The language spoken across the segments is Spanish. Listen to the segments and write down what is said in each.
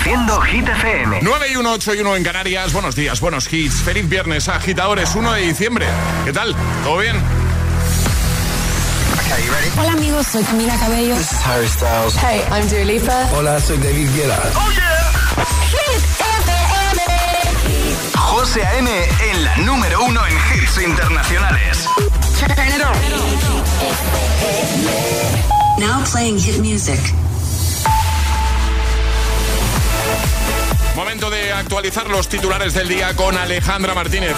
Reproduciendo Hit FM. 9 y 1, 8 y 1 en Canarias. Buenos días, buenos hits. Feliz viernes, agitadores, 1 de diciembre. ¿Qué tal? ¿Todo bien? Hola amigos, soy Camila Cabello. This is Harry Styles. Hey, I'm Dua Lipa. Hola, soy David Guetta. ¡Oh, yeah! Hit FM. José A.M. en la número uno en hits internacionales. Turn it on. Now playing hit music. Momento de actualizar los titulares del día con Alejandra Martínez.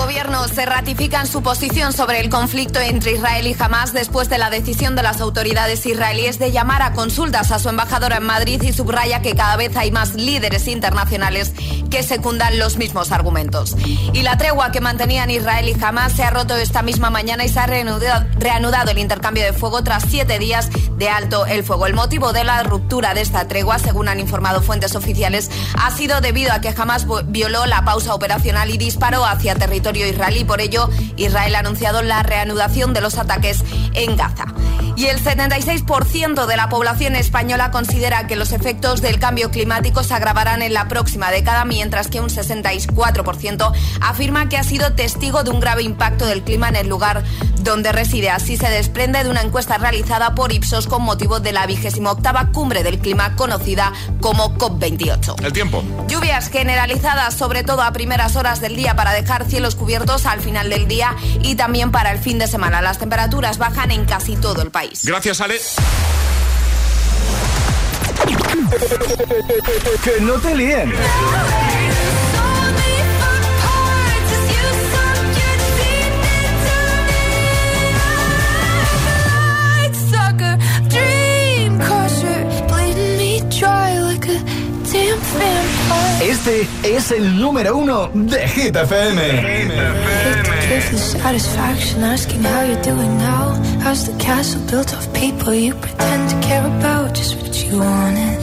Gobierno se ratifica en su posición sobre el conflicto entre Israel y Hamas después de la decisión de las autoridades israelíes de llamar a consultas a su embajadora en Madrid y subraya que cada vez hay más líderes internacionales que secundan los mismos argumentos. Y la tregua que mantenían Israel y Hamas se ha roto esta misma mañana y se ha reanudado el intercambio de fuego tras siete días de alto el fuego. El motivo de la ruptura de esta tregua, según han informado fuentes oficiales, ha sido debido a que Hamas violó la pausa operacional y disparó hacia territorio Por ello, Israel ha anunciado la reanudación de los ataques en Gaza. Y el 76% de la población española considera que los efectos del cambio climático se agravarán en la próxima década, mientras que un 64% afirma que ha sido testigo de un grave impacto del clima en el lugar donde reside. Así se desprende de una encuesta realizada por Ipsos con motivo de la vigésima octava cumbre del clima conocida como COP28. El tiempo. Lluvias generalizadas, sobre todo a primeras horas del día, para dejar cielos cubiertos al final del día y también para el fin de semana. Las temperaturas bajan en casi todo el país. Gracias, Ale. Que no te líen. Este es el número uno de Hit FM. Satisfaction asking how you're doing now. How's the castle built of people you pretend to care about? Just what you wanted.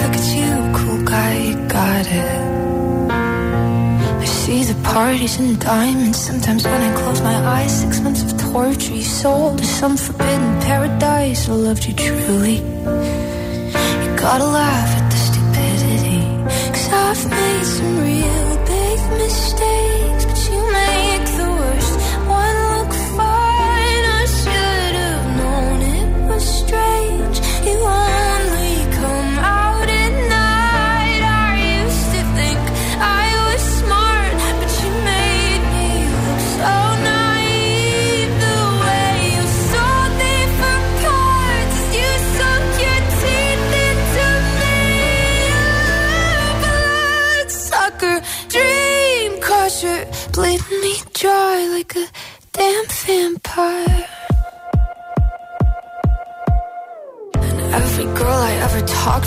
Look at you, cool guy, you got it. I see the parties and diamonds. Sometimes when I close my eyes, six months of torture you sold to some forbidden paradise. I loved you truly. You gotta laugh I've made some real big mistakes,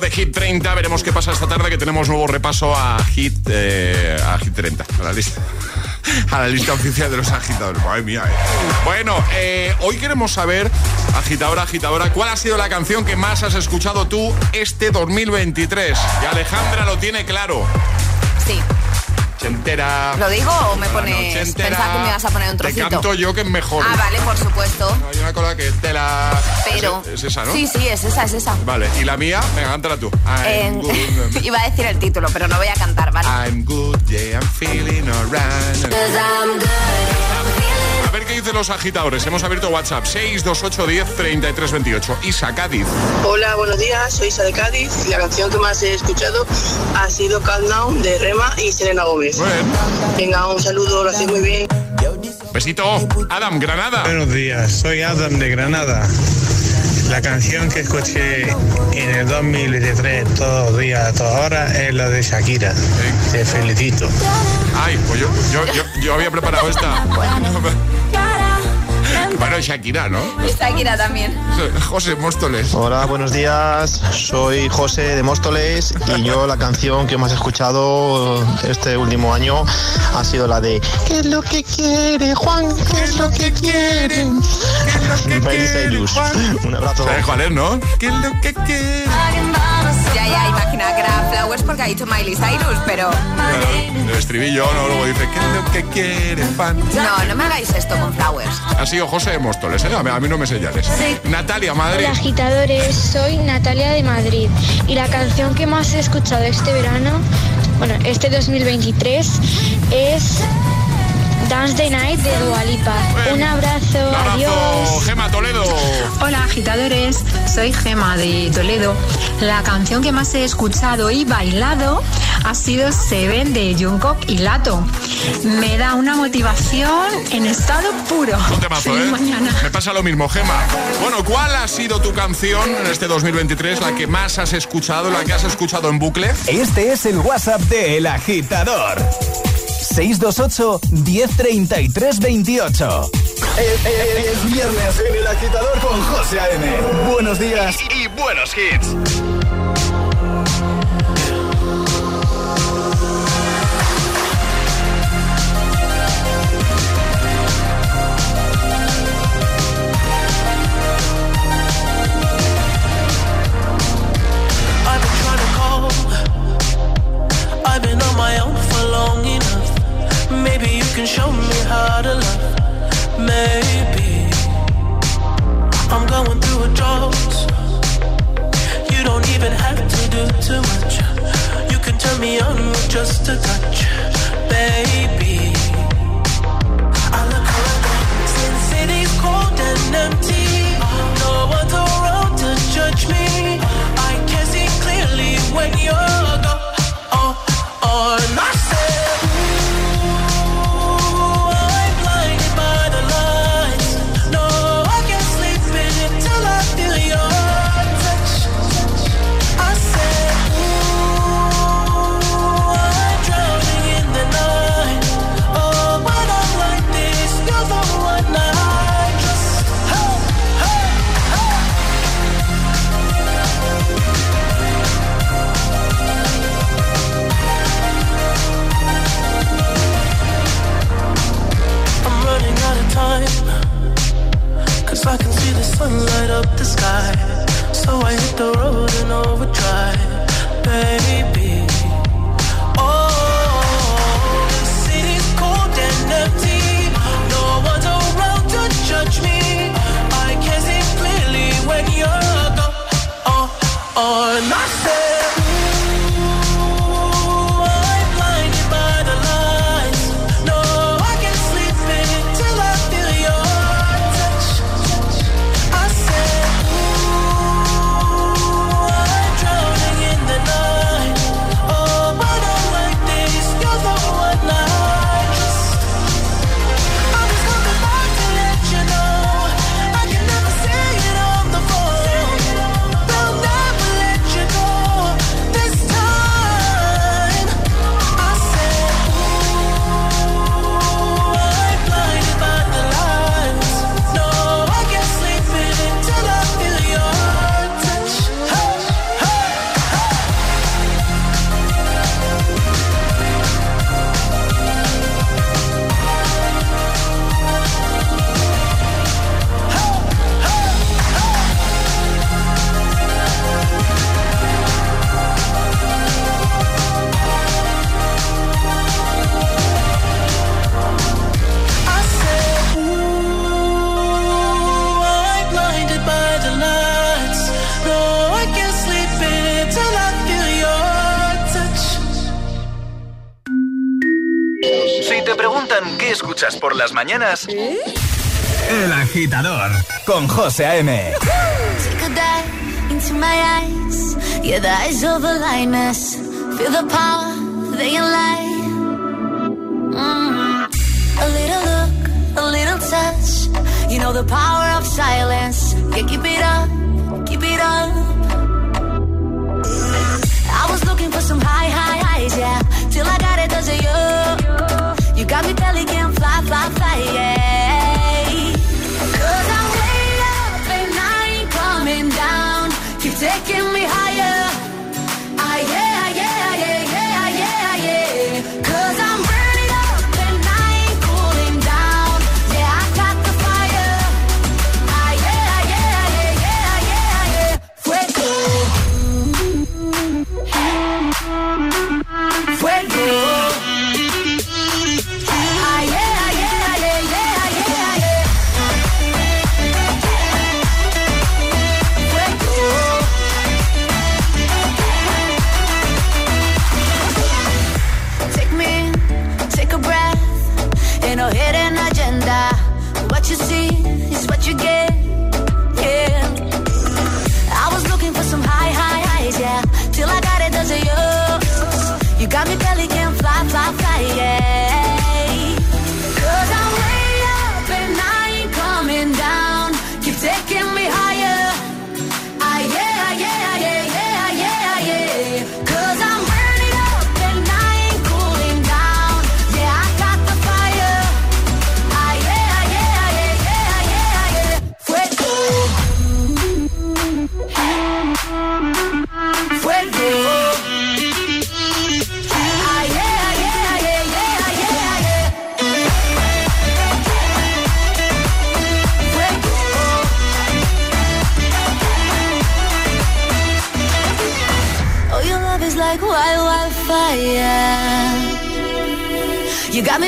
De Hit 30. Veremos qué pasa esta tarde que tenemos nuevo repaso a Hit, eh, a Hit 30, a la lista. A la lista oficial de los agitadores. Madre mía, eh. Bueno, eh, hoy queremos saber, agitadora, agitadora, ¿cuál ha sido la canción que más has escuchado tú este 2023? Y Alejandra lo tiene claro. Entera. ¿Lo digo o me pones? Pensaba que me ibas a poner un trocito. Te canto yo que es mejor. Ah, vale, por supuesto. Hay una cosa que te la. Pero. Es, es esa, ¿no? Sí, sí, es esa, es esa. Vale, y la mía, venga, cántala tú. En- I'm good. Iba a decir el título, pero no voy a cantar, ¿vale? I'm good, yeah, I'm feeling alright. A ver qué dicen los agitadores. Hemos abierto WhatsApp 628 10 33 28. Isa Cádiz. Hola, buenos días, soy Isa de Cádiz y la canción que más he escuchado ha sido Calm Down de Rema y Selena Gómez. Venga, un saludo, lo hacéis muy bien. Besito. Adam, Granada. Buenos días, soy Adam de Granada. La canción que escuché en el 2023 todos los días, a todas horas, es la de Shakira. Te felicito. Ay, pues yo, yo, yo, yo había preparado esta. Bueno, Shakira, ¿no? Shakira también. José Móstoles. Hola, buenos días. Soy José de Móstoles y yo la canción que más he escuchado este último año ha sido la de ¿Qué es lo que quiere Juan? ¿Qué es lo que quiere? Miley Cyrus. Un abrazo. ¿Sabes cuál es, no? ¿Qué es lo que quiere? Ya, ya, imaginaba que era Flowers porque ha dicho Miley Cyrus, pero Claro, el estribillo, ¿no? Luego dice, ¿qué es lo que quiere, fan? no, no me hagáis esto con Flowers. Ha sido José de Móstoles, ¿eh? A mí, no me señales. Natalia, Madrid. Hola agitadores, soy Natalia de Madrid y la canción que más he escuchado este verano, bueno, este 2023 es Dance the Night de Dualipa. Un abrazo, Un abrazo, adiós. Gema Toledo. Hola agitadores, soy Gema de Toledo. La canción que más he escuchado y bailado ha sido Seven de Jungkook y Lato. Me da una motivación en estado puro. Un temazo, Feliz ¿eh? mañana. Me pasa lo mismo, Gema. Bueno, ¿cuál ha sido tu canción en este 2023, la que más has escuchado, la que has escuchado en bucle? Este es el WhatsApp de El Agitador. 628 1033 28. Es, es- es viernes en El Agitador con José A.M. Buenos días y buenos hits. Can show me how to love. Maybe I'm going through a drought. You don't even have to do too much. You can turn me on with just a touch, baby. I look around, since cold and empty. No to judge me. I can see clearly when you're gone. Oh, oh, sky. So I hit the road in overdrive, baby. José A.M. Take a dive into my eyes. Yeah, the eyes of a lioness. Feel the power, they lie. Mm. A little look, a little touch. You know the power of silence.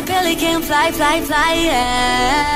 Billy can fly, fly, fly, yeah.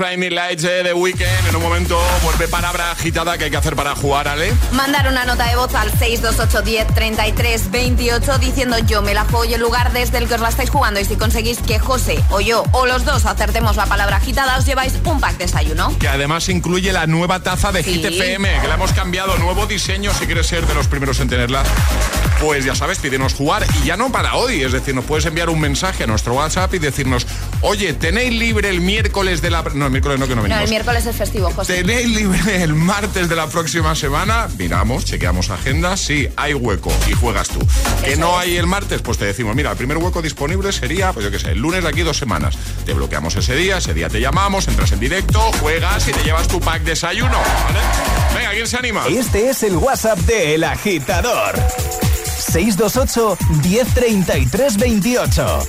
Foureira, antes Blinding Lights eh, de Weekend. En un momento vuelve palabra agitada que hay que hacer para jugar, Ale. Mandar una nota de voz al 628 10 33 28 diciendo yo me la juego y el lugar desde el que os la estáis jugando y si conseguís que José o yo o los dos acertemos la palabra agitada os lleváis un pack de desayuno. Que además incluye la nueva taza de Sí. Hit FM, que la hemos cambiado, nuevo diseño, si quieres ser de los primeros en tenerla. Pues ya sabes, pídenos jugar y ya no para hoy, es decir, nos puedes enviar un mensaje a nuestro WhatsApp y decirnos, oye, ¿tenéis libre el miércoles de la... No, miércoles no, que no No, venimos. el miércoles es festivo, José. ¿Tenéis libre el martes de la próxima semana? Miramos, chequeamos agenda. Sí, hay hueco y juegas tú. ¿Que no hay el martes? Pues te decimos, mira, el primer hueco disponible sería, pues yo qué sé, el lunes de aquí dos semanas. Te bloqueamos ese día, ese día te llamamos, entras en directo, juegas y te llevas tu pack desayuno. ¿vale? Venga, ¿quién se anima? Este es el WhatsApp de El Agitador. 628 1033 28.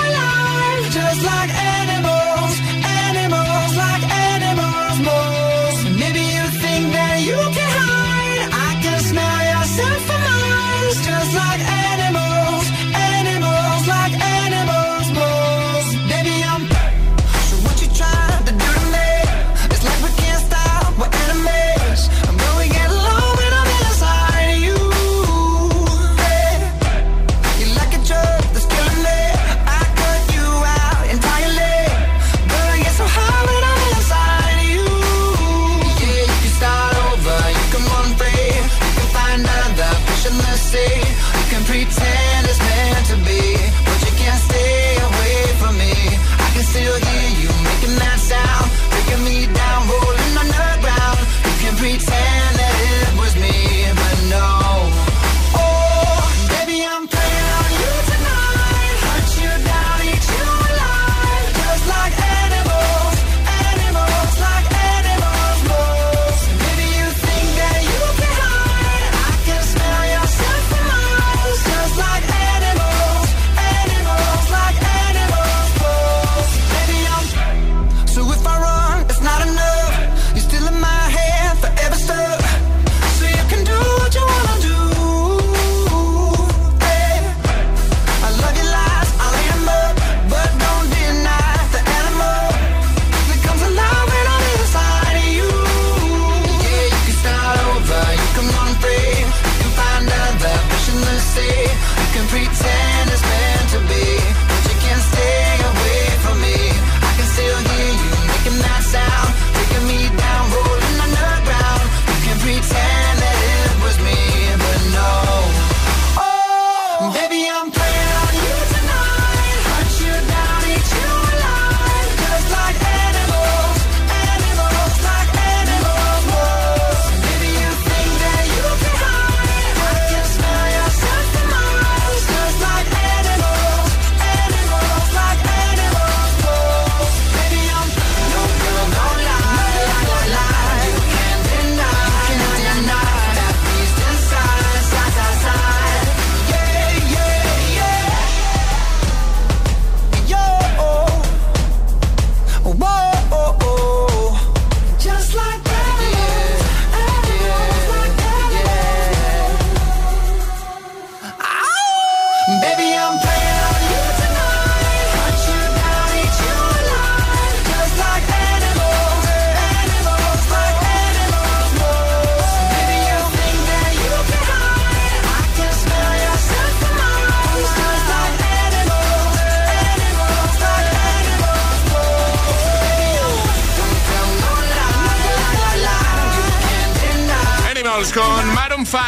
Girls con Maroon 5.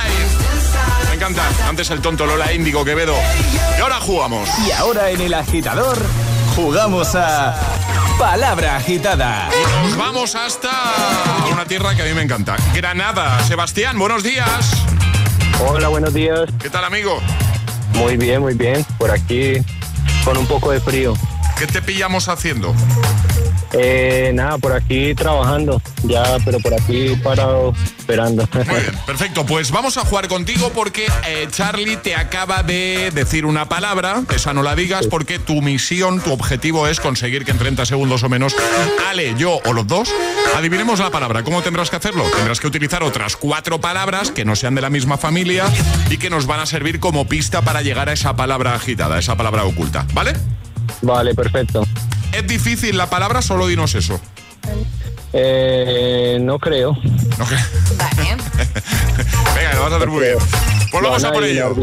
Me encanta. Antes el tonto Lola Índigo Quevedo. Y ahora jugamos. Y ahora en el agitador jugamos a Palabra Agitada. Y nos vamos hasta una tierra que a mí me encanta. Granada. Sebastián, buenos días. Hola, buenos días. ¿Qué tal, amigo? Muy bien, muy bien. Por aquí con un poco de frío. ¿Qué te pillamos haciendo? Eh, nada, por aquí trabajando, ya, pero por aquí parado esperando. Muy bien, perfecto. Pues vamos a jugar contigo porque eh, Charlie te acaba de decir una palabra, esa no la digas porque tu misión, tu objetivo es conseguir que en 30 segundos o menos Ale, yo o los dos adivinemos la palabra. ¿Cómo tendrás que hacerlo? Tendrás que utilizar otras cuatro palabras que no sean de la misma familia y que nos van a servir como pista para llegar a esa palabra agitada, esa palabra oculta, ¿vale? Vale, perfecto. ¿Es difícil la palabra? Solo dinos eso. Eh, no creo. No creo. Venga, lo vas a hacer muy bien. Pues vamos Lo a por ello.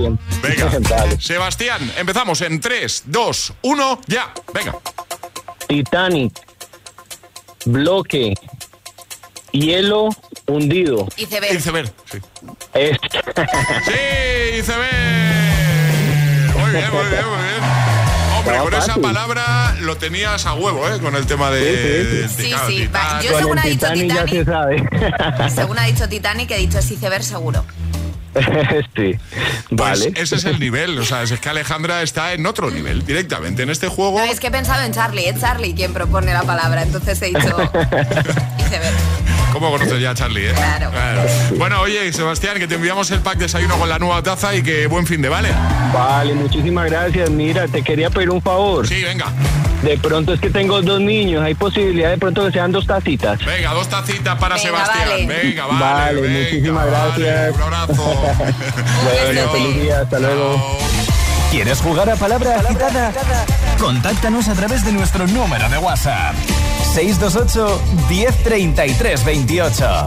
Venga. Vale. Sebastián, empezamos en 3, 2, 1, ya. Venga. Titanic, bloque, hielo hundido. Iceberg. Iceberg, sí. Es- Sí, iceberg. Muy bien, muy bien, muy bien. Hombre, con esa palabra lo tenías a huevo, ¿eh? Con el tema de... Sí, sí, va, Titanic. yo según ha dicho Titanic ya Titanic, se sabe. según ha dicho Titanic, he dicho es iceberg seguro. sí, Pues vale. ese es el nivel, o sea, es que Alejandra está en otro nivel directamente. En este juego No, es que he pensado en Charlie, es Charlie quien propone la palabra, entonces he dicho. ¿Cómo conoces ya a Charlie, eh? Claro. Bueno, oye, Sebastián, que te enviamos el pack desayuno con la nueva taza y que buen fin de, ¿vale? Vale, muchísimas gracias. Mira, te quería pedir un favor. Sí, venga. De pronto es que tengo dos niños, hay posibilidad de pronto que sean dos tacitas. Venga, dos tacitas para Venga, Sebastián. vale. Venga, vale. Vale, venga, muchísimas vale, gracias. un abrazo. Bueno, feliz día, hasta luego. ¿Quieres jugar a Palabra Agitada? Contáctanos a través de nuestro número de WhatsApp. 628 1033 28.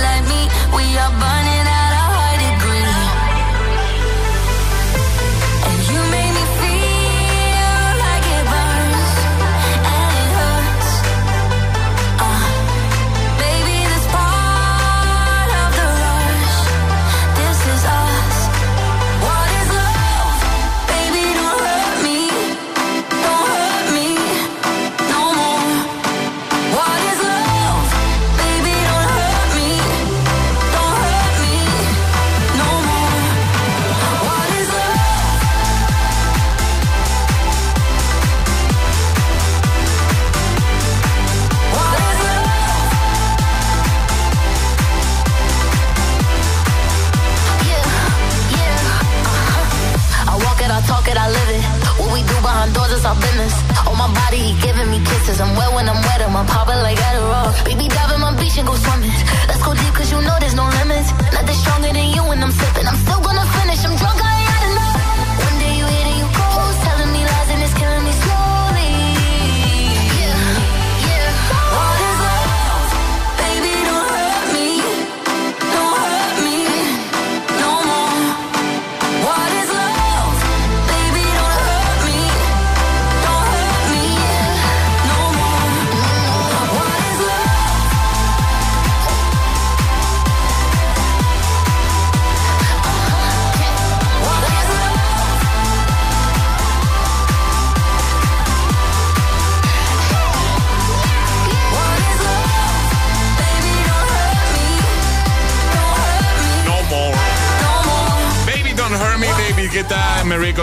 is our business. On my body, he giving me kisses. I'm wet when I'm wet, I'm popping like Adderall. Baby, dive in my beach and go swimming. Let's go deep, cause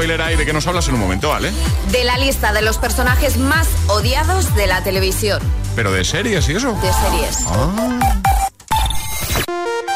¿de qué nos hablas en un momento, vale? De la lista de los personajes más odiados de la televisión, Pero de series y eso. de series.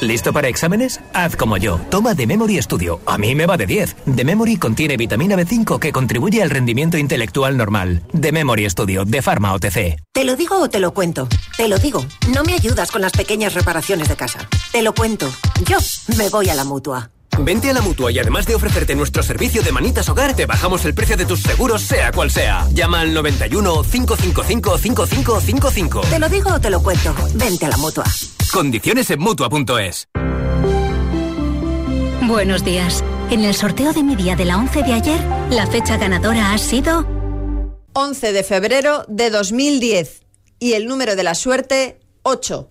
¿Listo para exámenes? Haz como yo. Toma The Memory Studio. A mí me va de 10. The Memory contiene vitamina B5 que contribuye al rendimiento intelectual normal. The Memory Studio, de Pharma OTC. ¿Te lo digo o te lo cuento? Te lo digo. No me ayudas con las pequeñas reparaciones de casa. Te lo cuento. Yo me voy a la mutua. Vente a la mutua y además de ofrecerte nuestro servicio de manitas hogar, te bajamos el precio de tus seguros, sea cual sea. Llama al 91 555 5555. ¿Te lo digo o te lo cuento? Vente a la mutua. Condiciones en mutua.es. Buenos días. En el sorteo de mi día de la 11 de ayer, la fecha ganadora ha sido 11 de febrero de 2010 y el número de la suerte 8.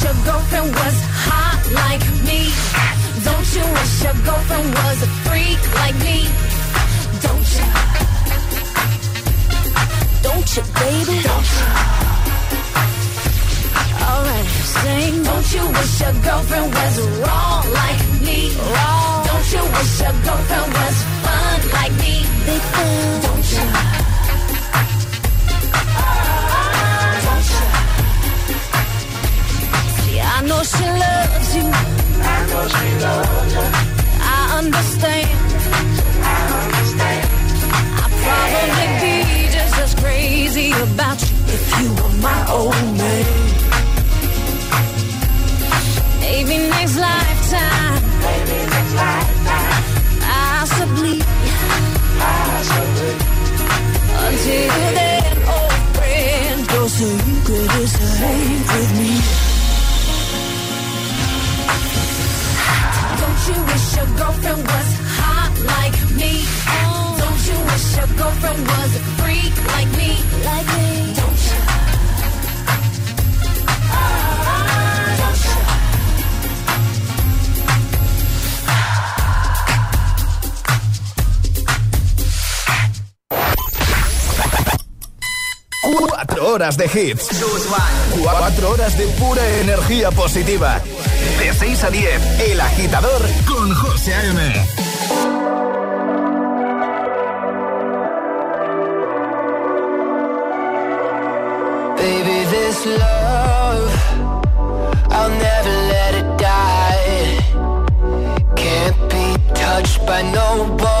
Wish your girlfriend was hot like me? Don't you wish your girlfriend was a freak like me? Don't you? Don't you, baby? Don't you? Alright, sing. Don't you wish your girlfriend was wrong like me? Wrong. Don't you wish your girlfriend was fun like me? Big fun. Don't you? Know she loves you. I know she loves you. I understand. I probably be just as crazy about you if you were my old man. Maybe next lifetime. Horas de hits. Cuatro horas de pura energía positiva. De 6 a 10, El Agitador con José A.M. Baby, this love, I'll never let it die. Can't be touched by no one.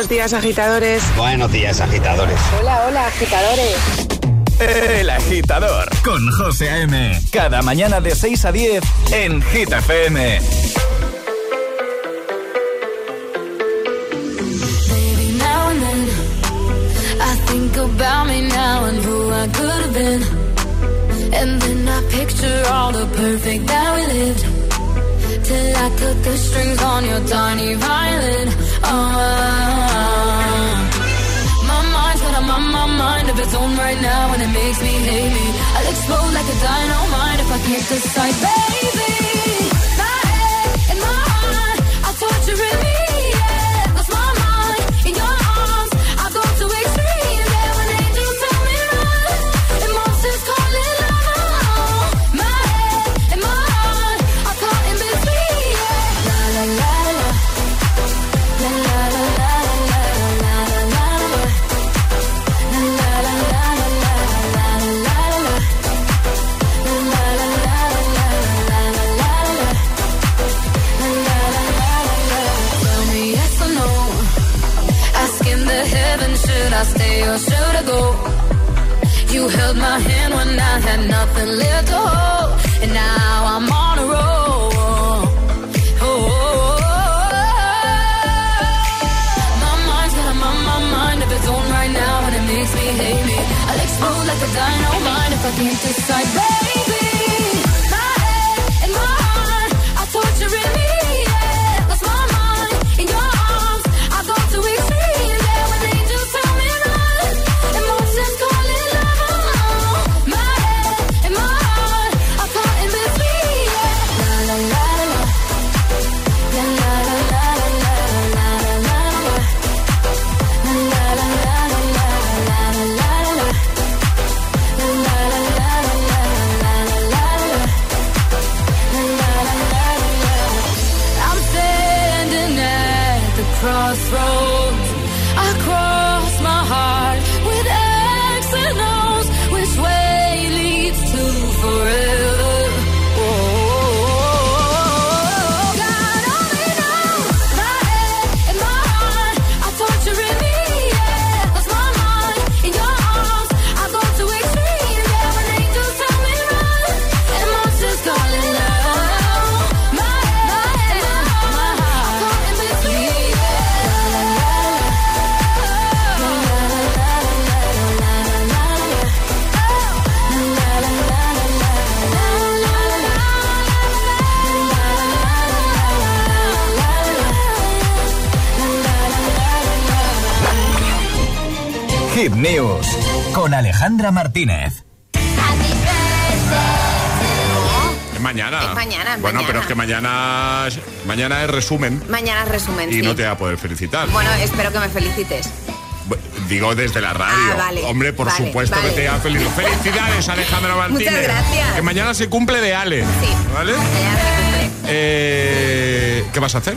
Buenos días, agitadores. Buenos días, agitadores. Hola, hola, agitadores. El agitador con José A.M. Cada mañana de 6 a 10 en Hit FM. Baby, now and then I think about me now and who I could have been. And then I picture all the perfect that we lived. Till I cut the strings on your tiny violin. Oh, my mind's got a my, my mind of its own right now, and it makes me hate me. I'll explode like a dynamite if I can't decide, baby. My head and my heart are torturing me. My hand when I had nothing left to hold, and now I'm on a roll. Oh, my mind's my, mind its right now, and it makes me hate me. I'll explode like a dynamite if I can't decide, Alejandra Martínez. Es mañana. Es mañana, es Bueno, mañana. pero es que mañana, es- mañana es resumen Mañana resumen. y sí. no te va a poder felicitar. Bueno, espero que me felicites. Digo desde la radio. Ah, vale. Hombre, por Vale, supuesto vale. que te va a felicitar. Felicidades, Alejandra Martínez. Muchas gracias. Que mañana se cumple de Ale. ¿Vale? Eh, ¿Qué vas a hacer?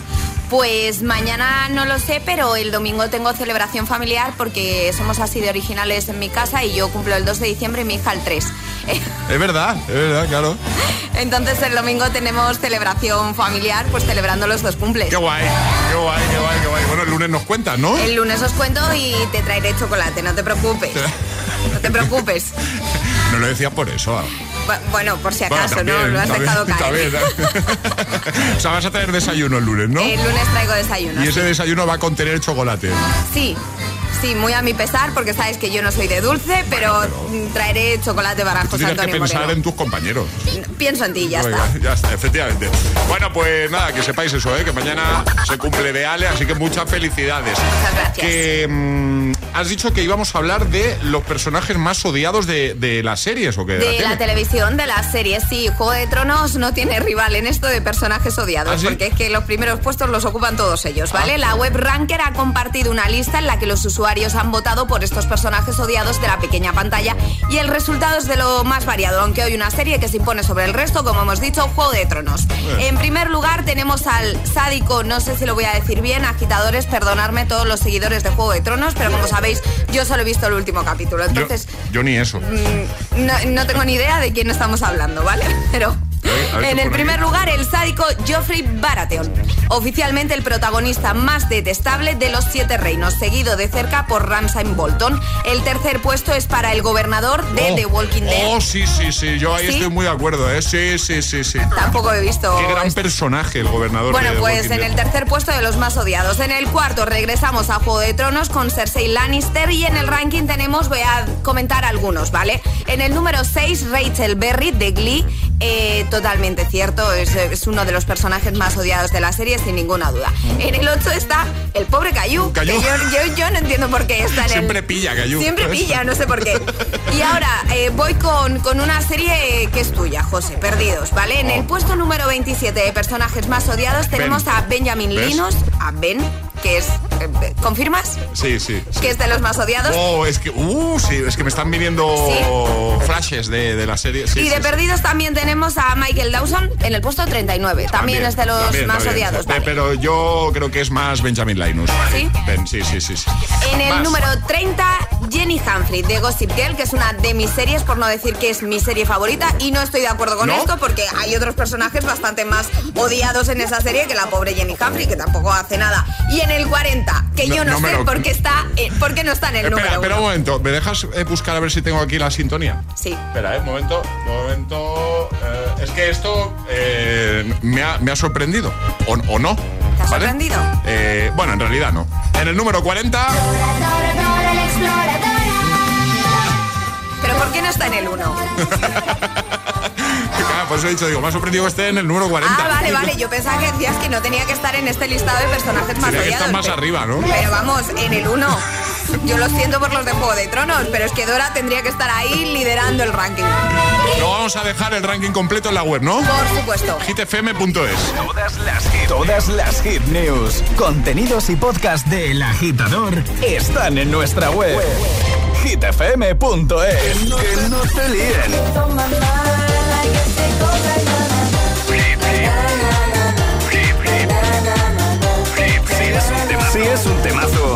Pues mañana no lo sé, pero el domingo tengo celebración familiar porque somos así de originales en mi casa y yo cumplo el 2 de diciembre y mi hija el 3. Es verdad, es verdad, claro. Entonces el domingo tenemos celebración familiar, pues celebrando los dos cumples. Qué guay, qué guay, qué guay, qué guay. Bueno, el lunes nos cuentas, ¿no? El lunes os cuento y te traeré chocolate, no te preocupes. No te preocupes. No lo decía por eso. Bu- Bueno, por si Bueno, acaso, también, ¿no? Lo has también, dejado caer. también. o sea, vas a traer desayuno el lunes, ¿no? El lunes traigo desayuno. y ese desayuno va a contener chocolate. Sí, Sí, muy a mi pesar, porque sabes que yo no soy de dulce, pero traeré chocolate para Tú tienes que Antonio pensar Moreno. en tus compañeros. Pienso en ti, ya está. ya está, efectivamente. Bueno, pues nada, que sepáis eso, ¿eh? que mañana se cumple de Ale, así que muchas felicidades. Muchas gracias. Que mm, has dicho que íbamos a hablar de los personajes más odiados de, de las series o que De la tele. televisión, de las series, sí. Juego de Tronos no tiene rival en esto de personajes odiados, ¿Ah, sí? porque es que los primeros puestos los ocupan todos ellos, ¿vale? La web Ranker ha compartido una lista en la que los usuarios han votado por estos personajes odiados de la pequeña pantalla y el resultado es de lo más variado, aunque hoy una serie que se impone sobre el resto, como hemos dicho, Juego de Tronos. En primer lugar tenemos al sádico, no sé si lo voy a decir bien, agitadores, perdonadme todos los seguidores de Juego de Tronos, pero como sabéis, yo solo he visto el último capítulo, entonces... yo ni eso. Mm, no, no tengo ni idea de quién estamos hablando, ¿vale? Pero en el primer lugar, el sádico Joffrey Baratheon, oficialmente el protagonista más detestable de los Siete Reinos, seguido de cerca por Ramsay Bolton. El tercer puesto es para el gobernador de Oh, The Walking Dead. Oh, sí, sí, sí. Yo ahí ¿Sí? estoy muy de acuerdo, ¿eh? Sí, sí, sí, sí. Tampoco he visto. Qué gran esto. personaje el gobernador Bueno, de The pues Walking en Dead. el tercer puesto de los más odiados. En el cuarto regresamos a Juego de Tronos con Cersei Lannister y en el ranking tenemos, voy a comentar algunos, ¿vale? En el número 6, Rachel Berry de Glee, eh, totalmente cierto, es, es uno de los personajes más odiados de la serie sin ninguna duda. En el 8 está el pobre Mm. Caillou. que yo, yo- yo no entiendo por qué está en Siempre el... pilla, Caillou. Siempre pilla, no sé por qué. Y ahora eh, voy con, con una serie que es tuya, José, Perdidos, ¿vale? En el puesto número 27 de personajes más odiados tenemos Ben. a Benjamin ¿Ves? Linus, a Ben, que es... eh, ¿Confirmas? Sí, sí. sí. Que es de los más odiados. Oh, es que, uh, sí, es que me están viniendo flashes de, de la serie. Sí, y de sí, sí. Perdidos también tenemos a Michael Dawson en el puesto 39. También, es de los también, más también. odiados. Eh, vale. Pero yo creo que es más Benjamin Linus. ¿Sí? Ben, sí, sí, sí. sí. En el Más. número 30, Jenny Humphrey de Gossip Girl, que es una de mis series, por no decir que es mi serie favorita. Y no estoy de acuerdo con ¿No? esto porque hay otros personajes bastante más odiados en esa serie que la pobre Jenny Humphrey, que tampoco hace nada. Y en el 40, que No, yo no, sé lo- por qué está, eh, por qué no está en el Espera, número espera un momento. ¿Me dejas eh, buscar a ver si tengo aquí la sintonía? Sí. Espera, eh, un momento, un momento. eh, es que esto eh, me, ha, me ha sorprendido. O, o no. ¿Te ha ¿vale? sorprendido? Eh, bueno, en realidad no. En el número 40. Pero ¿por qué no está en el 1? Claro, por eso he dicho, digo, me ha sorprendido que esté en el número 40. Ah, vale, vale. Yo pensaba que decías que no tenía que estar en este listado de personajes más odiados. estar más pero- arriba, ¿no? Pero vamos, en el 1. Yo lo siento por los de Juego de Tronos, pero es que Dora tendría que estar ahí liderando el ranking. Lo vamos a dejar el ranking completo en la web, ¿no? Por supuesto. hitfm.es. Todas las hit, todas las hit news, contenidos y podcast de El Agitador están en nuestra web. hitfm.es. Que no te líen. Si es un temazo. Si es un temazo.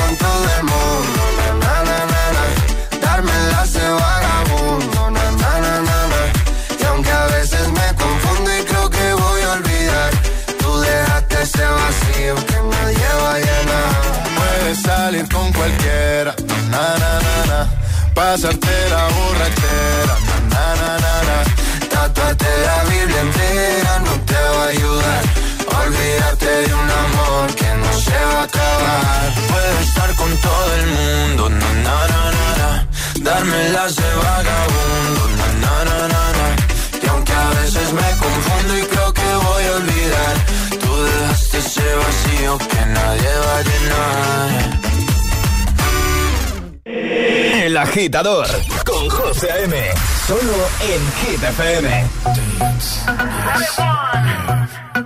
Con todo el mundo, na, na, na, na, Darme la de vagabundo, na, na, na, na, na. Y aunque a veces me confundo y creo que voy a olvidar, tú dejaste ese vacío que nadie va a llenar. Puedes salir con cualquiera, na, na, na, na. Pasarte la borrachera, na, na, na, na. Tatuarte la Biblia entera Puedes estar con todo el mundo, na, na, na, na, na. Darme las de vagabundo, na, na, na, na, na. Y aunque a veces me confundo y creo que voy a olvidar, tú dejaste ese vacío que nadie va a llenar. El agitador con José A.M. Solo en Hit FM.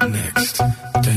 Next,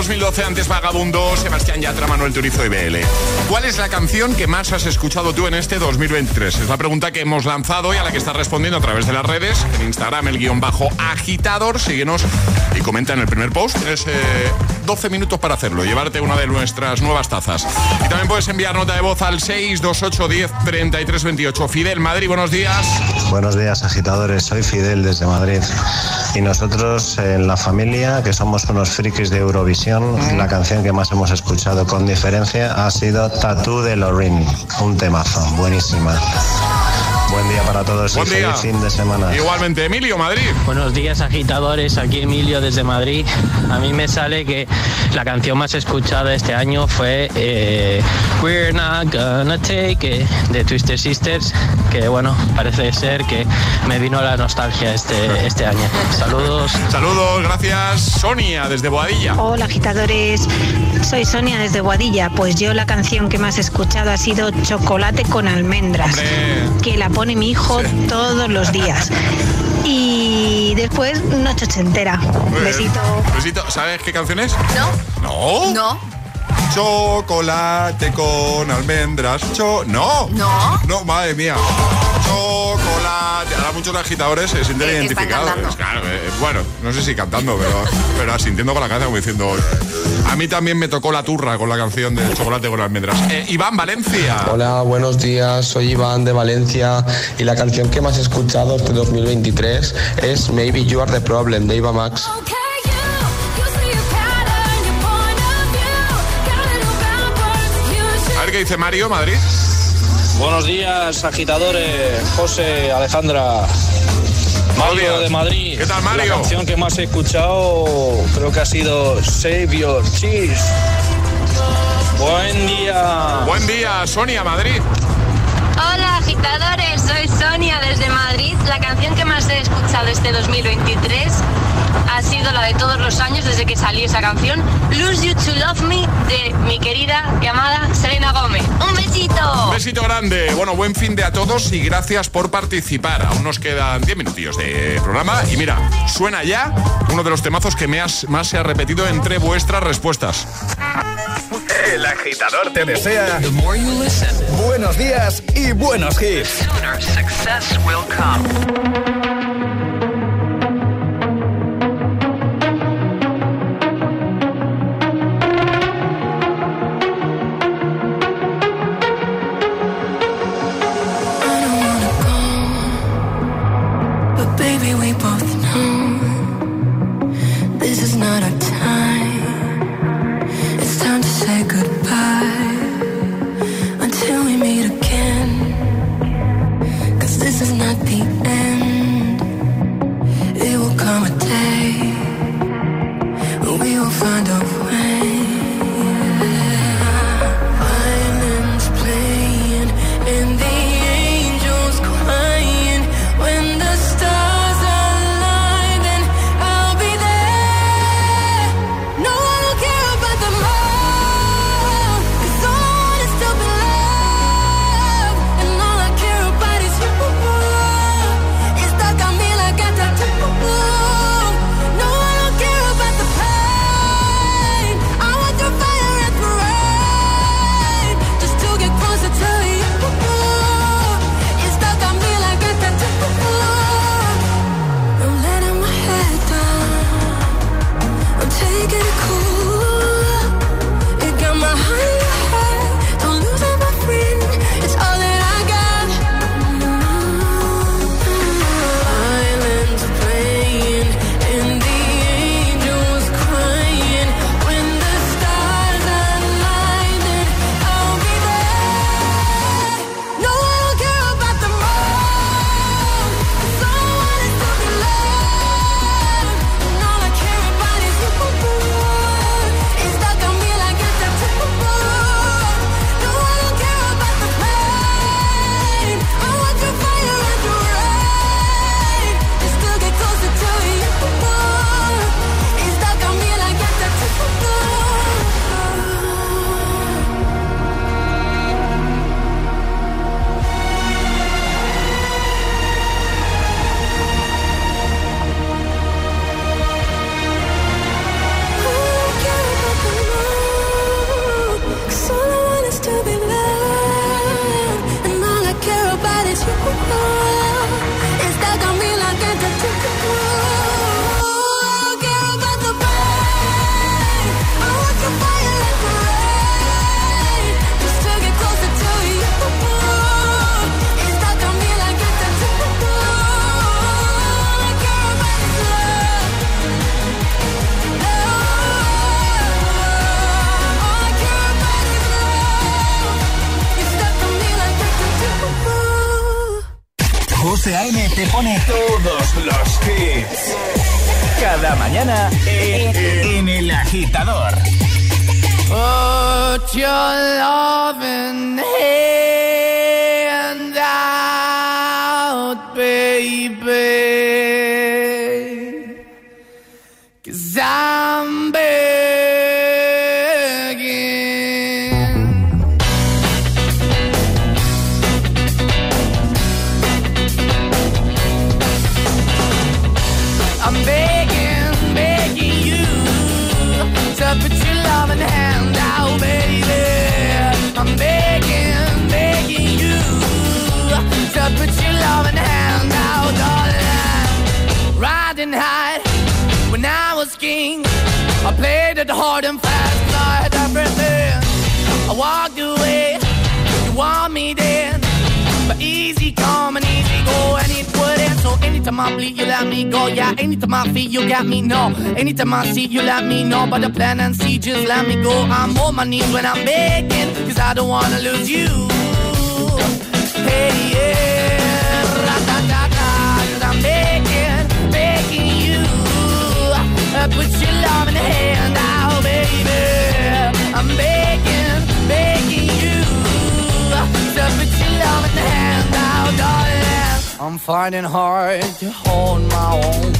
2012, antes Vagabundo, Sebastián Yatra, Manuel Turizo y BL. ¿Cuál es la canción que más has escuchado tú en este 2023? Es la pregunta que hemos lanzado y a la que estás respondiendo a través de las redes, en Instagram, el guion bajo agitador. Síguenos y comenta en el primer post. Tienes 12 eh, minutos para hacerlo, llevarte una de nuestras nuevas tazas. Y también puedes enviar nota de voz al 628 10 33 28. Fidel Madrid, buenos días. Buenos días, agitadores. Soy Fidel desde Madrid. Y nosotros en la familia, que somos unos frikis de Eurovisión, la canción que más hemos escuchado con diferencia ha sido Tattoo de Lorraine. Un temazo, buenísima. Buen día para todos Buen y día. feliz fin de semana. Igualmente, Emilio, Madrid. Buenos días agitadores, aquí Emilio desde Madrid. A mí me sale que la canción más escuchada este año fue eh, We're Not Gonna Take It de Twister Sisters, que bueno, parece ser que me vino la nostalgia este, este año. Saludos. Saludos, gracias. Sonia, desde Boadilla. Hola agitadores, soy Sonia desde Guadilla. Pues yo la canción que más he escuchado ha sido Chocolate con almendras, que la pone mi hijo todos los días. Y después Noche Ochentera. Besito. Besito. ¿Sabes qué canción es? No. No. No. Chocolate con almendras. Cho no. No. No, madre mía. Chocolate. Muchos agitadores se sienten Eh, identificados. cantando. Claro, eh, bueno, no sé si cantando, pero, pero asintiendo con la cabeza como diciendo. A mí también me tocó la turra con la canción de Chocolate con almendras. Eh, Iván Valencia. Hola, buenos días. Soy Iván de Valencia y la canción que más he escuchado este 2023 es Maybe You Are the Problem de Eva Max. A ver qué dice Mario, Madrid. Buenos días, agitadores. José, Alejandra. Mario de Madrid. ¿Qué tal, Mario? La canción que más he escuchado creo que ha sido Save Your Cheese. Buen día. Buen día, Sonia, Madrid. Hola agitadores, soy Sonia desde Madrid. La canción que más he escuchado este 2023 ha sido la de todos los años desde que salió esa canción, Lose You to Love Me de mi querida y amada Selena Gómez. ¡Un besito! Un besito grande. Bueno, buen fin de a todos y gracias por participar. Aún nos quedan 10 minutillos de programa. Y mira, suena ya uno de los temazos que me has- más se ha repetido entre vuestras respuestas. El agitador te desea buenos días y buenos hits. Anytime I see, you let me know. about the plan and see, just let me go. I'm on my knees when I'm begging, cause I don't wanna lose you. Hey, yeah, ra-da-da-da, cause I'm begging, begging you. Uh, put your love in the hand out, baby. I'm begging, begging you. So put your love in the hand out, darling. I'm finding hard to hold my own.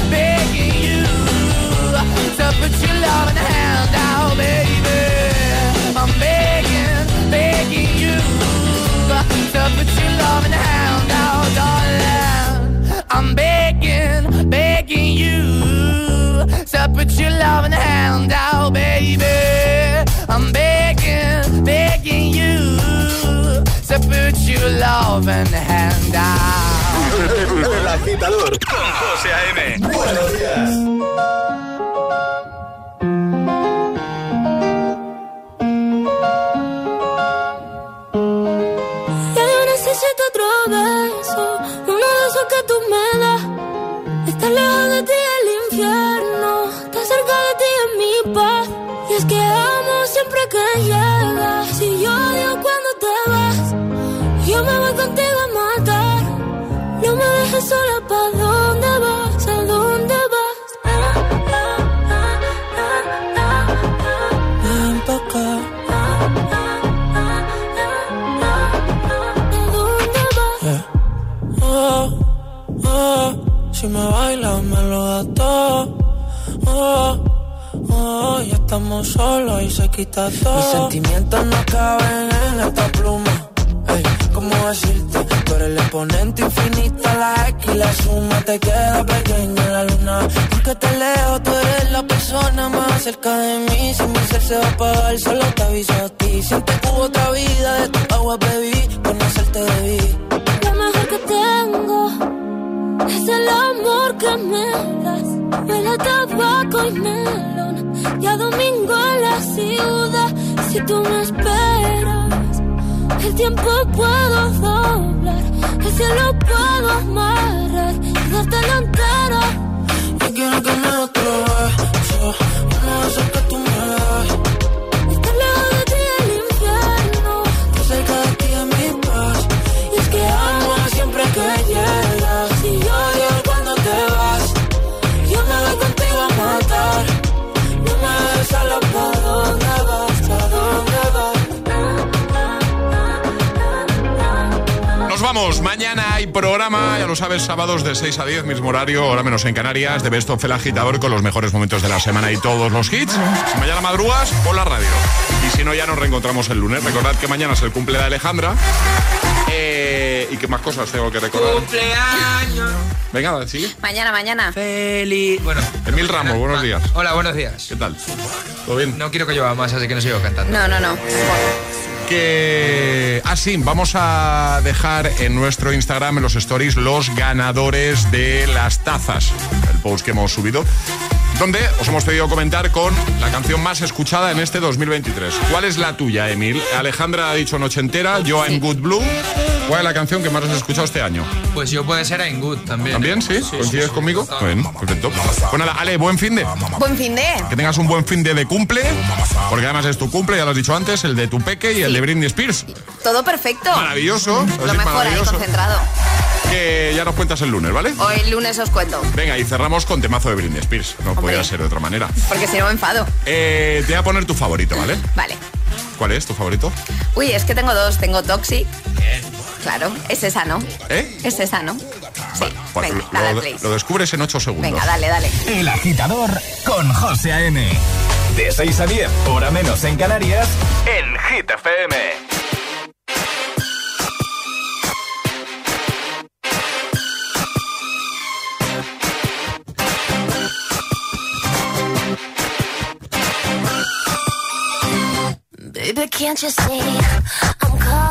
put your loving hand out, baby. I'm begging, begging you to put your loving hand out, darling. I'm begging, begging you to put your loving hand out, baby. I'm begging, begging you to put your loving hand out. El Agitador con José A.M. Buenos días. Beso, uno de esos que tú me das. Lejos de ti el infierno, está cerca de ti en mi paz. Y es que amo siempre que llegas. Si yo odio cuando te vas, yo me voy contigo a matar. No me dejes sola, ¿pa' si me bailas me lo das todo. Oh, oh, ya estamos solos y se quita todo. Mis sentimientos no caben en esta pluma. Ey, ¿cómo decirte? Tú eres el exponente infinito, la X y la suma te queda pequeña en la luna. Porque te leo, tú eres la persona más cerca de mí. Si mi ser se va a apagar, solo te aviso a ti. Siento que hubo otra vida, de tu agua bebí, conocerte debí. Lo mejor que tengo es el amor que me das. Huele a tabaco y melón. Y a domingo en la ciudad. Si tú me esperas, el tiempo puedo doblar. El cielo puedo amarrar y dártelo entero. Yo quiero que beso, uno de esos Mañana hay programa, ya lo sabes, sábados de 6 a 10, mismo horario, hora menos en Canarias, de Best of el Agitador con los mejores momentos de la semana y todos los hits. Si mañana madrugas, por la radio. Y si no, ya nos reencontramos el lunes. Recordad que mañana es el cumple de Alejandra. Eh, ¿Y qué más cosas tengo que recordar? Cumpleaños. Venga, sigue. Mañana, mañana. Feliz. Bueno. Emil Ramos, buenos días. Hola, buenos días. ¿Qué tal? ¿Todo bien? No quiero que llueva más, así que no sigo cantando. No, no, no. Que... Ah, vamos a dejar en nuestro Instagram, en los stories, los ganadores de las tazas. El post que hemos subido donde os hemos pedido comentar con la canción más escuchada en este 2023. ¿Cuál es la tuya, Emil? Alejandra ha dicho Noche Entera, yo I'm Good Blue. ¿Cuál es la canción que más has escuchado este año? Pues yo puede ser I'm Good también. ¿También? ¿eh? ¿Sí? ¿Coincides conmigo? Bueno, perfecto. Nada, Ale, buen fin de. Buen fin de. Que tengas un buen fin de de cumple, porque además es tu cumple, ya lo has dicho antes, el de tu peque y el de Britney Spears. Todo perfecto. Maravilloso. Lo mejor ahí concentrado. Que ya nos cuentas el lunes, ¿vale? Hoy el lunes os cuento. Venga, y cerramos con temazo de Britney Spears. No podía ser de otra manera. Porque si no me enfado. Eh, te voy a poner tu favorito, ¿vale? Vale. ¿Cuál es tu favorito? Uy, es que tengo dos. Tengo Toxic. Claro, es esa, ¿no? ¿Eh? Es esa, ¿no? Pues Venga, lo, dale, lo- play. lo descubres en 8 segundos. Venga, dale, dale. El agitador con José A.M. De 6 a 10, hora menos en Canarias, en Hit FM. Can't you see I'm calling?